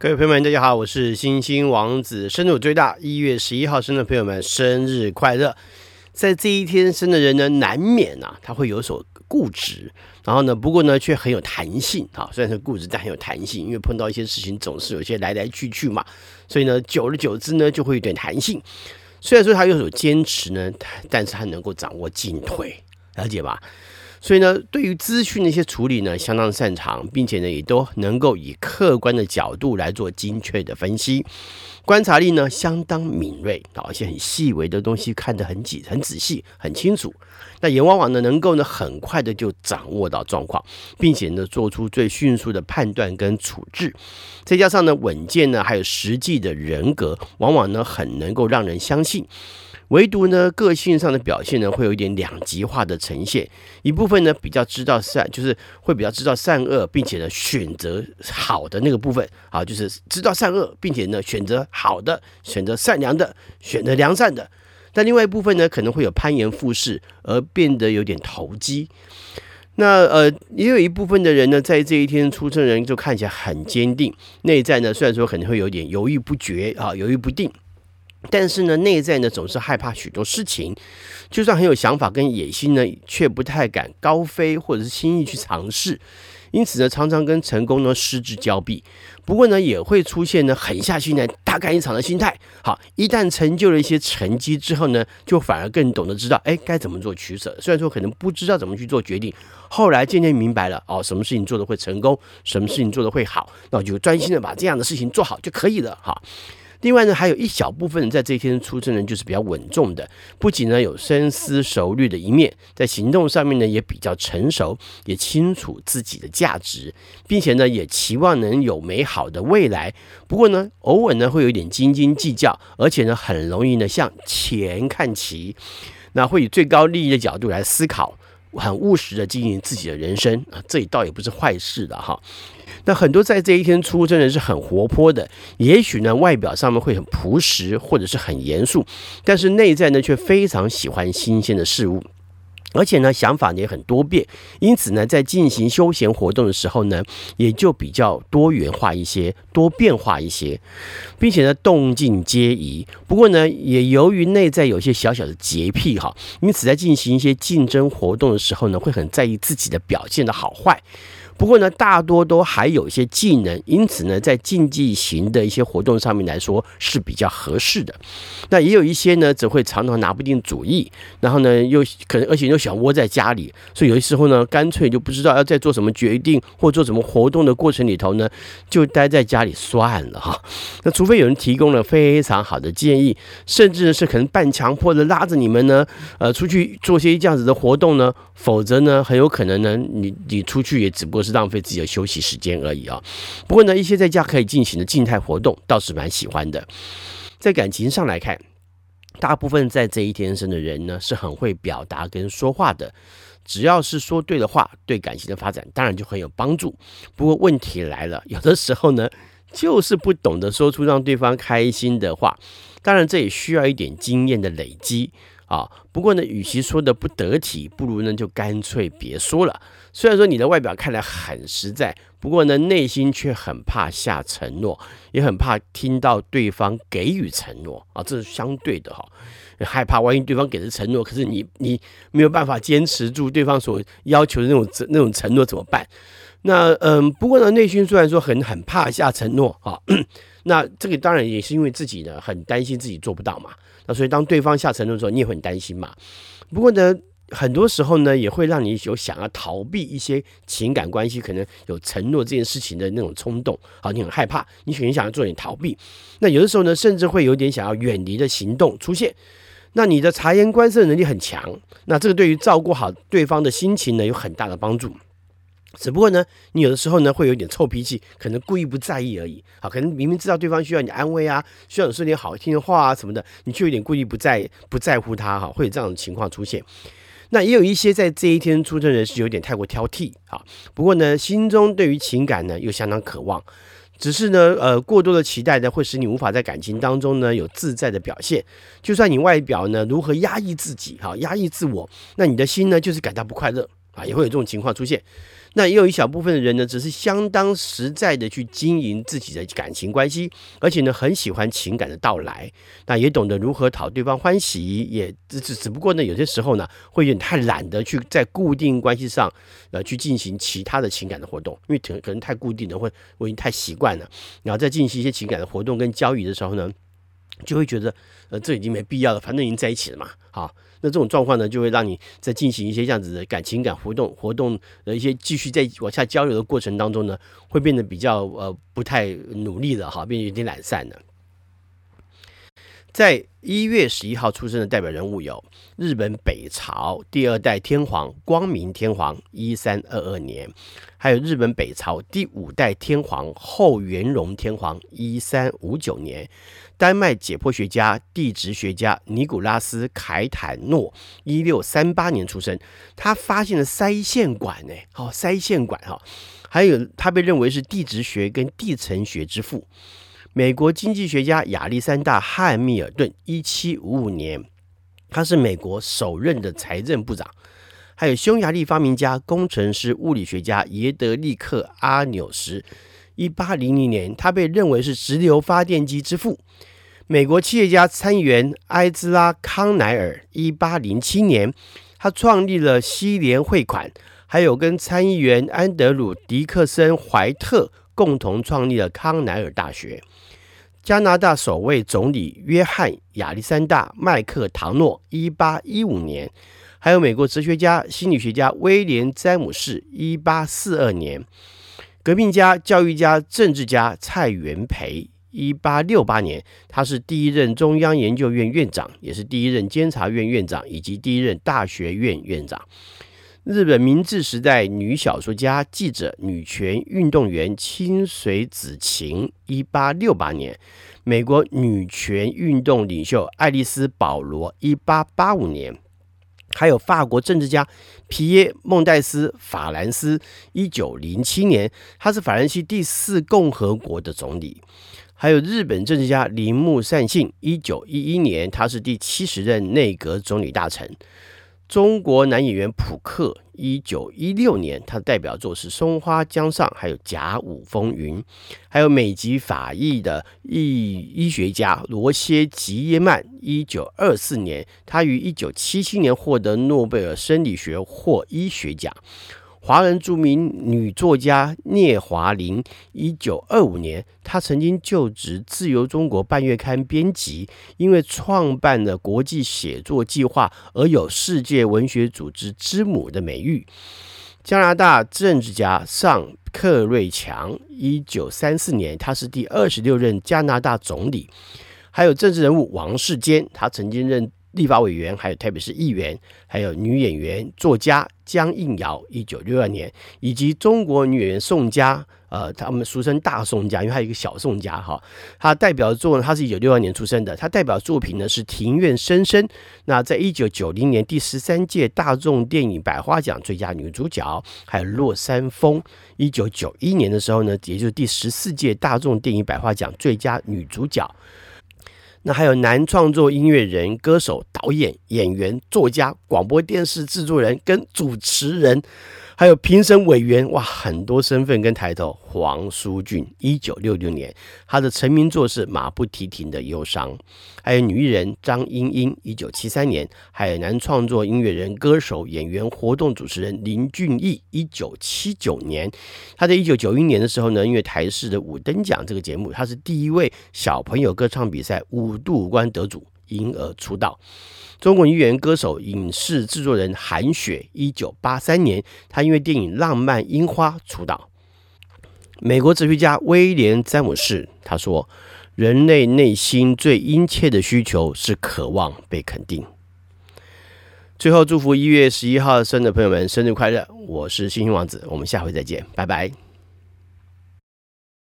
各位朋友们，大家好，我是星星王子。生日最大，一月十一号生的朋友们，生日快乐！在这一天生的人呢，难免啊，他会有所固执，然后呢，不过呢，却很有弹性啊。虽然是固执，但很有弹性，因为碰到一些事情总是有些来来去去嘛，所以呢，久而久之呢，就会有点弹性。虽然说他有所坚持呢，但是他能够掌握进退，了解吧？所以呢，对于资讯的一些处理呢，相当擅长，并且呢，也都能够以客观的角度来做精确的分析，观察力呢相当敏锐，啊，一些很细微的东西看得很仔、很仔细、很清楚。那也往往呢，能够呢很快的就掌握到状况，并且呢做出最迅速的判断跟处置。再加上呢稳健呢，还有实际的人格，往往呢很能够让人相信。唯独呢，个性上的表现呢，会有一点两极化的呈现。一部分呢，比较知道善，就是会比较知道善恶，并且呢，选择好的那个部分啊，就是知道善恶，并且呢，选择好的，选择善良的，选择良善的。但另外一部分呢，可能会有攀岩附势，而变得有点投机。那呃，也有一部分的人呢，在这一天出生人就看起来很坚定，内在呢，虽然说可能会有点犹豫不决啊，犹豫不定。但是呢，内在呢总是害怕许多事情，就算很有想法跟野心呢，却不太敢高飞或者是轻易去尝试，因此呢，常常跟成功呢失之交臂。不过呢，也会出现呢狠下心来大干一场的心态。好，一旦成就了一些成绩之后呢，就反而更懂得知道，哎，该怎么做取舍。虽然说可能不知道怎么去做决定，后来渐渐明白了，哦，什么事情做得会成功，什么事情做得会好，那我就专心的把这样的事情做好就可以了。哈。另外呢，还有一小部分人在这一天出生的人就是比较稳重的，不仅呢有深思熟虑的一面，在行动上面呢也比较成熟，也清楚自己的价值，并且呢也期望能有美好的未来。不过呢，偶尔呢会有一点斤斤计较，而且呢很容易呢向钱看齐，那会以最高利益的角度来思考，很务实的经营自己的人生啊，这倒也不是坏事的哈。那很多在这一天出生的人是很活泼的，也许呢外表上面会很朴实或者是很严肃，但是内在呢却非常喜欢新鲜的事物，而且呢想法也很多变，因此呢在进行休闲活动的时候呢也就比较多元化一些、多变化一些，并且呢动静皆宜。不过呢也由于内在有些小小的洁癖哈，因此在进行一些竞争活动的时候呢会很在意自己的表现的好坏。不过呢，大多都还有一些技能，因此呢，在竞技型的一些活动上面来说是比较合适的。那也有一些呢，只会常常拿不定主意，然后呢，又可能而且又想窝在家里，所以有些时候呢，干脆就不知道要在做什么决定或做什么活动的过程里头呢，就待在家里算了哈。那除非有人提供了非常好的建议，甚至是可能半强迫的拉着你们呢，呃，出去做些这样子的活动呢，否则呢，很有可能呢，你你出去也只不过是。是浪费自己的休息时间而已啊。不过呢，一些在家可以进行的静态活动倒是蛮喜欢的。在感情上来看，大部分在这一天生的人呢，是很会表达跟说话的。只要是说对的话，对感情的发展当然就很有帮助。不过问题来了，有的时候呢，就是不懂得说出让对方开心的话。当然，这也需要一点经验的累积。啊，不过呢，与其说的不得体，不如呢就干脆别说了。虽然说你的外表看来很实在，不过呢，内心却很怕下承诺，也很怕听到对方给予承诺啊，这是相对的哈。害怕万一对方给的承诺，可是你你没有办法坚持住对方所要求的那种那种承诺怎么办？那嗯，不过呢，内心虽然说很很怕下承诺啊，那这个当然也是因为自己呢很担心自己做不到嘛。那所以当对方下承诺的时候，你也会很担心嘛。不过呢，很多时候呢，也会让你有想要逃避一些情感关系，可能有承诺这件事情的那种冲动。好，你很害怕，你可能想要做点逃避。那有的时候呢，甚至会有点想要远离的行动出现。那你的察言观色能力很强，那这个对于照顾好对方的心情呢，有很大的帮助。只不过呢，你有的时候呢会有点臭脾气，可能故意不在意而已。好，可能明明知道对方需要你安慰啊，需要你说点好听的话啊什么的，你却有点故意不在不在乎他哈，会有这样的情况出现。那也有一些在这一天出生人是有点太过挑剔啊。不过呢，心中对于情感呢又相当渴望，只是呢呃过多的期待呢会使你无法在感情当中呢有自在的表现。就算你外表呢如何压抑自己哈，压抑自我，那你的心呢就是感到不快乐。啊，也会有这种情况出现。那也有一小部分的人呢，只是相当实在的去经营自己的感情关系，而且呢，很喜欢情感的到来，那也懂得如何讨对方欢喜，也只只不过呢，有些时候呢，会有点太懒得去在固定关系上呃去进行其他的情感的活动，因为可可能太固定了，会我已经太习惯了，然后再进行一些情感的活动跟交易的时候呢，就会觉得呃这已经没必要了，反正已经在一起了嘛，好。那这种状况呢，就会让你在进行一些这样子的感情感活动活动的一些继续在往下交流的过程当中呢，会变得比较呃不太努力了哈，变得有点懒散了。在一月十一号出生的代表人物有日本北朝第二代天皇光明天皇一三二二年，还有日本北朝第五代天皇后元荣天皇一三五九年。丹麦解剖学家、地质学家尼古拉斯·凯坦诺，一六三八年出生。他发现了腮腺管，呢，好，腮腺管哈，还有他被认为是地质学跟地层学之父。美国经济学家亚历山大·汉密尔顿，一七五五年，他是美国首任的财政部长。还有匈牙利发明家、工程师、物理学家耶德利克·阿纽什。一八零零年，他被认为是直流发电机之父。美国企业家、参议员埃兹拉·康奈尔，一八零七年，他创立了西联汇款，还有跟参议员安德鲁·迪克森·怀特共同创立了康乃尔大学。加拿大首位总理约翰·亚历山大·麦克唐诺，一八一五年，还有美国哲学家、心理学家威廉·詹姆士，一八四二年。革命家、教育家、政治家蔡元培，一八六八年，他是第一任中央研究院院长，也是第一任监察院院长以及第一任大学院院长。日本明治时代女小说家、记者、女权运动员清水子晴，一八六八年。美国女权运动领袖爱丽丝·保罗，一八八五年。还有法国政治家皮耶·孟戴斯·法兰斯，一九零七年，他是法兰西第四共和国的总理。还有日本政治家铃木善信，一九一一年，他是第七十任内阁总理大臣。中国男演员普克，一九一六年，他的代表作是《松花江上》，还有《甲午风云》，还有美籍法裔的医医学家罗歇·吉耶曼，一九二四年，他于一九七七年获得诺贝尔生理学或医学奖。华人著名女作家聂华苓，一九二五年，她曾经就职《自由中国》半月刊编辑，因为创办了国际写作计划而有世界文学组织之母的美誉。加拿大政治家尚克瑞强，一九三四年，他是第二十六任加拿大总理。还有政治人物王世坚，他曾经任。立法委员，还有特别是议员，还有女演员、作家江映瑶，一九六二年，以及中国女演员宋佳，呃，他们俗称大宋佳，因为还有一个小宋佳哈。她代表作，她是一九六二年出生的，她代表作品呢是《庭院深深》。那在一九九零年第十三届大众电影百花奖最佳女主角，还有《落山风》。一九九一年的时候呢，也就是第十四届大众电影百花奖最佳女主角。那还有男创作音乐人、歌手、导演、演员、作家、广播电视制作人跟主持人。还有评审委员哇，很多身份跟抬头。黄舒骏，一九六六年，他的成名作是《马不停蹄的忧伤》。还有女艺人张莺莺，一九七三年。海南创作音乐人、歌手、演员、活动主持人林俊逸，一九七九年。他在一九九一年的时候呢，因为台视的五等奖这个节目，他是第一位小朋友歌唱比赛五度五关得主，因而出道。中国女演员、歌手、影视制作人韩雪，一九八三年，她因为电影《浪漫樱花》出道。美国哲学家威廉·詹姆士他说：“人类内心最殷切的需求是渴望被肯定。”最后，祝福一月十一号生的朋友们生日快乐！我是星星王子，我们下回再见，拜拜。